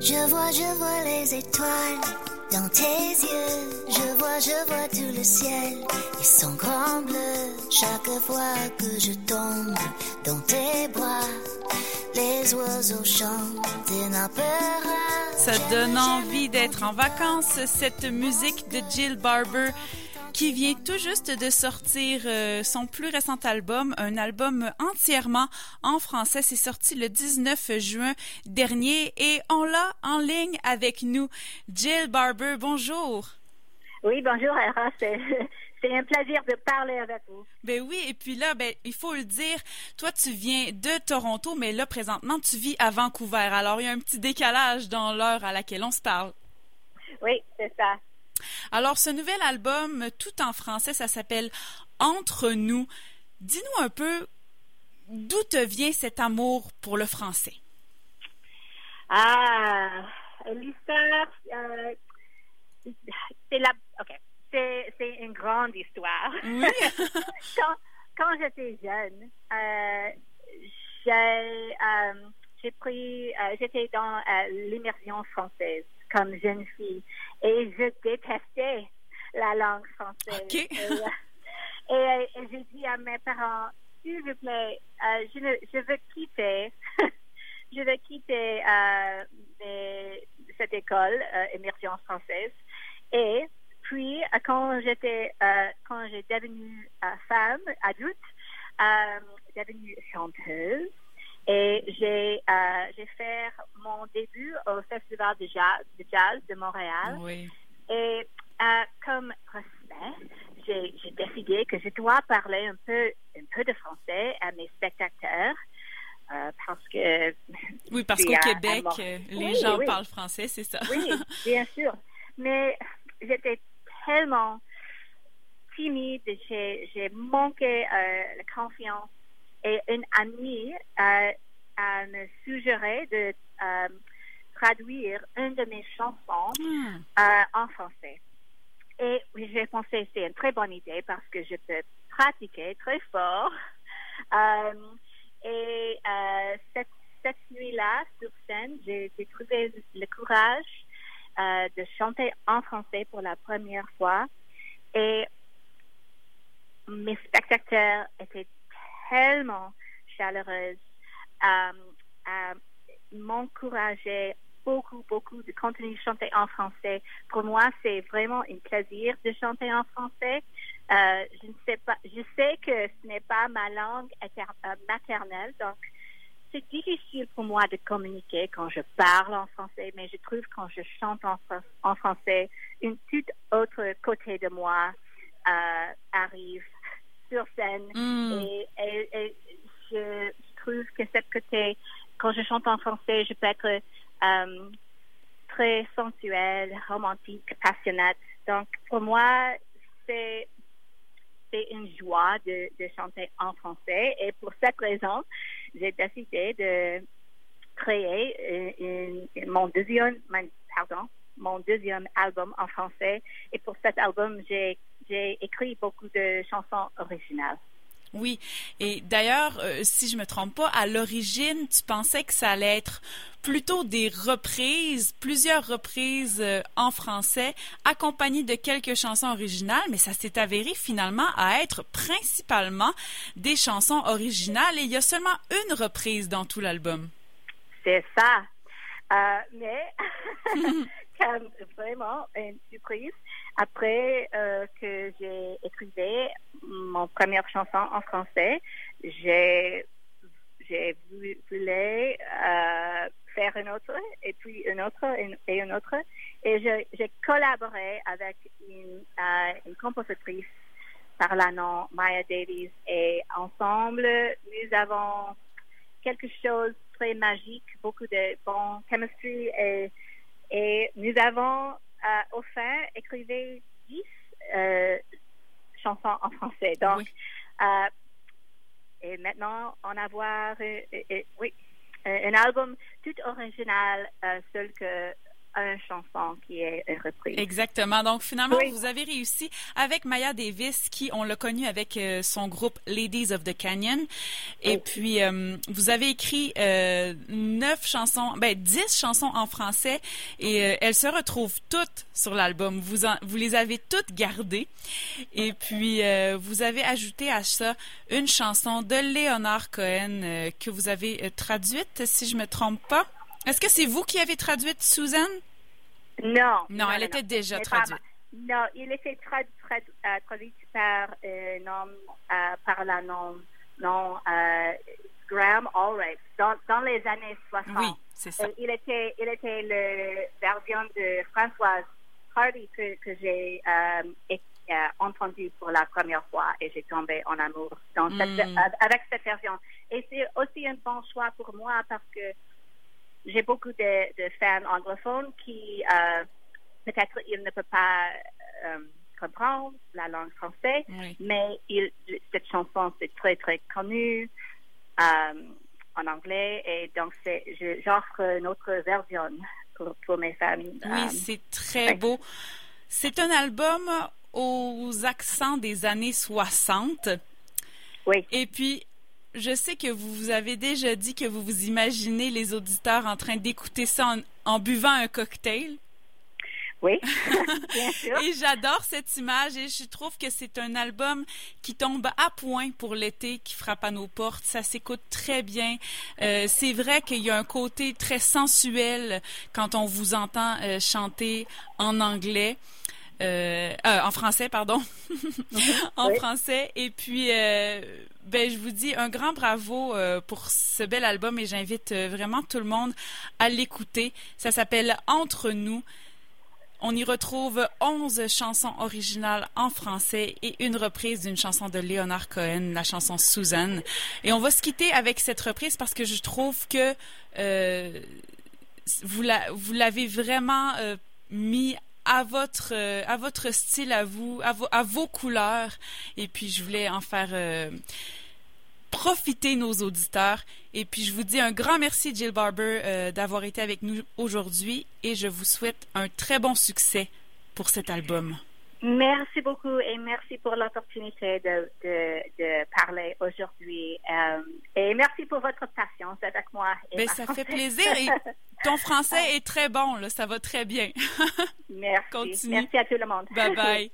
Je vois, je vois les étoiles dans tes yeux. Je vois, je vois tout le ciel et son grand bleu. Chaque fois que je tombe dans tes bras, les oiseaux chantent et n'en Ça donne envie d'être en vacances, cette musique de Jill Barber qui vient tout juste de sortir euh, son plus récent album, un album entièrement en français. C'est sorti le 19 juin dernier et on l'a en ligne avec nous. Jill Barber, bonjour. Oui, bonjour, C'est un plaisir de parler avec vous. Ben oui, et puis là, ben, il faut le dire, toi, tu viens de Toronto, mais là, présentement, tu vis à Vancouver. Alors, il y a un petit décalage dans l'heure à laquelle on se parle. Oui, c'est ça. Alors, ce nouvel album, tout en français, ça s'appelle Entre nous. Dis-nous un peu d'où te vient cet amour pour le français? Ah, l'histoire, euh, c'est la, ok, c'est une grande histoire. Oui. quand, quand j'étais jeune, euh, j'ai euh, pris, euh, j'étais dans l'immersion française comme jeune fille. Et je détestais la langue française. Et, j'ai dit à mes parents, s'il vous plaît, euh, je, je, veux quitter, je veux quitter euh, cette école, euh, immersion française. Et puis, quand j'étais, quand j'ai devenu femme, adulte, devenue chanteuse, et j'ai euh, fait mon début au Festival de jazz de, jazz de Montréal. Et euh, comme respect, j'ai décidé que je dois parler un peu un peu de français à mes spectateurs. Euh, parce que oui parce qu'au Québec les gens parlent français c'est ça oui bien sûr mais j'étais tellement timide j'ai manqué la confiance et une amie euh, me suggéré de euh, traduire une de mes chansons euh, en français. Et j'ai pensé c'est une très bonne idée parce que je peux pratiquer très fort. Euh, et cette, cette nuit-là, sur scène, j'ai trouvé le courage de chanter en français pour la première fois. Et mes spectateurs étaient tellement chaleureuse, euh, euh, m'encourager beaucoup, beaucoup de continuer de chanter en français. Pour moi, c'est vraiment un plaisir de chanter en français. Euh, je ne sais pas, je sais que ce n'est pas ma langue maternelle, donc c'est difficile pour moi de communiquer quand je parle en français, mais je trouve quand je chante en français, une toute autre côté de moi arrive sur scène. Mm. Et, je, trouve que cette côté, quand je chante en français, je peux être euh, très sensuelle, romantique, passionnante. Donc, pour moi, c'est c'est une joie de, de chanter en français. Et pour cette raison, j'ai décidé de créer une, mon deuxième, pardon, mon deuxième album en français. Et pour cet album, j'ai j'ai écrit beaucoup de chansons originales. Oui, et d'ailleurs, euh, si je me trompe pas, à l'origine, tu pensais que ça allait être plutôt des reprises, plusieurs reprises euh, en français, accompagnées de quelques chansons originales, mais ça s'est avéré finalement à être principalement des chansons originales et il y a seulement une reprise dans tout l'album. C'est ça. Euh, mais, vraiment une surprise, après euh, que j'ai écrit mon première chanson en français, j'ai j'ai voulu euh, faire une autre et puis une autre et une autre. Et j'ai collaboré avec une, euh, une compositrice par la nom Maya Davies. Et ensemble nous avons quelque chose de très magique, beaucoup de bon chemistry et, et nous avons euh, au fin, écrivait dix euh, chansons en français. Donc, euh, et maintenant, on avoir, oui, un album tout original, seul que une chanson qui est reprise. Exactement. Donc finalement, vous avez réussi avec Maya Davis, qui on l'a connue avec euh, son groupe Ladies of the Canyon. Et puis euh, vous avez écrit euh, neuf chansons, ben dix chansons en français, et elles se retrouvent toutes sur l'album. Vous vous les avez toutes gardées. Et puis vous avez ajouté à ça une chanson de Léonard Cohen que vous avez traduite, si je me trompe pas. Est-ce que c'est vous qui avez traduit Suzanne? Non. Non, elle était déjà traduite. non, il était traduit, euh, traduit par euh, nom, euh, par la nom, nom Graham Allred dans, dans, les années 60. Oui, c'est ça. il était, il était le version de Françoise Hardy que, que j'ai entendu pour la première fois et j'ai tombé en amour dans cette, hmm. avec cette version. Et c'est aussi un bon choix pour moi parce que j'ai beaucoup de, fans anglophones qui euh, peut-être ils ne peuvent pas euh, comprendre la langue française, mais cette chanson c'est très très connue euh, en anglais et donc j'offre une autre version pour, mes fans. Oui, c'est très beau. C'est un album aux accents des années 60. Oui. Et puis, je sais que vous vous avez déjà dit que vous vous imaginez les auditeurs en train d'écouter ça en, buvant un cocktail. Oui, bien sûr. et j'adore cette image et je trouve que c'est un album qui tombe à point pour l'été, qui frappe à nos portes. Ça s'écoute très bien. Euh, c'est vrai qu'il y a un côté très sensuel quand on vous entend euh, chanter en anglais. Euh, en français, pardon, en français. Et puis, ben, je vous dis un grand bravo euh, pour ce bel album et j'invite euh, vraiment tout le monde à l'écouter. Ça s'appelle Entre nous. On y retrouve 11 chansons originales en français et une reprise d'une chanson de Leonard Cohen, la chanson Suzanne. Et on va se quitter avec cette reprise parce que je trouve que euh, vous l'avez vraiment mis à votre à votre style à vous à, à vos couleurs et puis je voulais en faire profiter nos auditeurs. Et puis, je vous dis un grand merci, Jill Barber, euh, d'avoir été avec nous aujourd'hui et je vous souhaite un très bon succès pour cet album. Merci beaucoup et merci pour l'opportunité de, de, parler aujourd'hui. Euh, et merci pour votre patience avec moi. Ben, ça fait plaisir. Et ton français est très bon, là, ça va très bien. merci. Merci à tout le monde. Bye bye.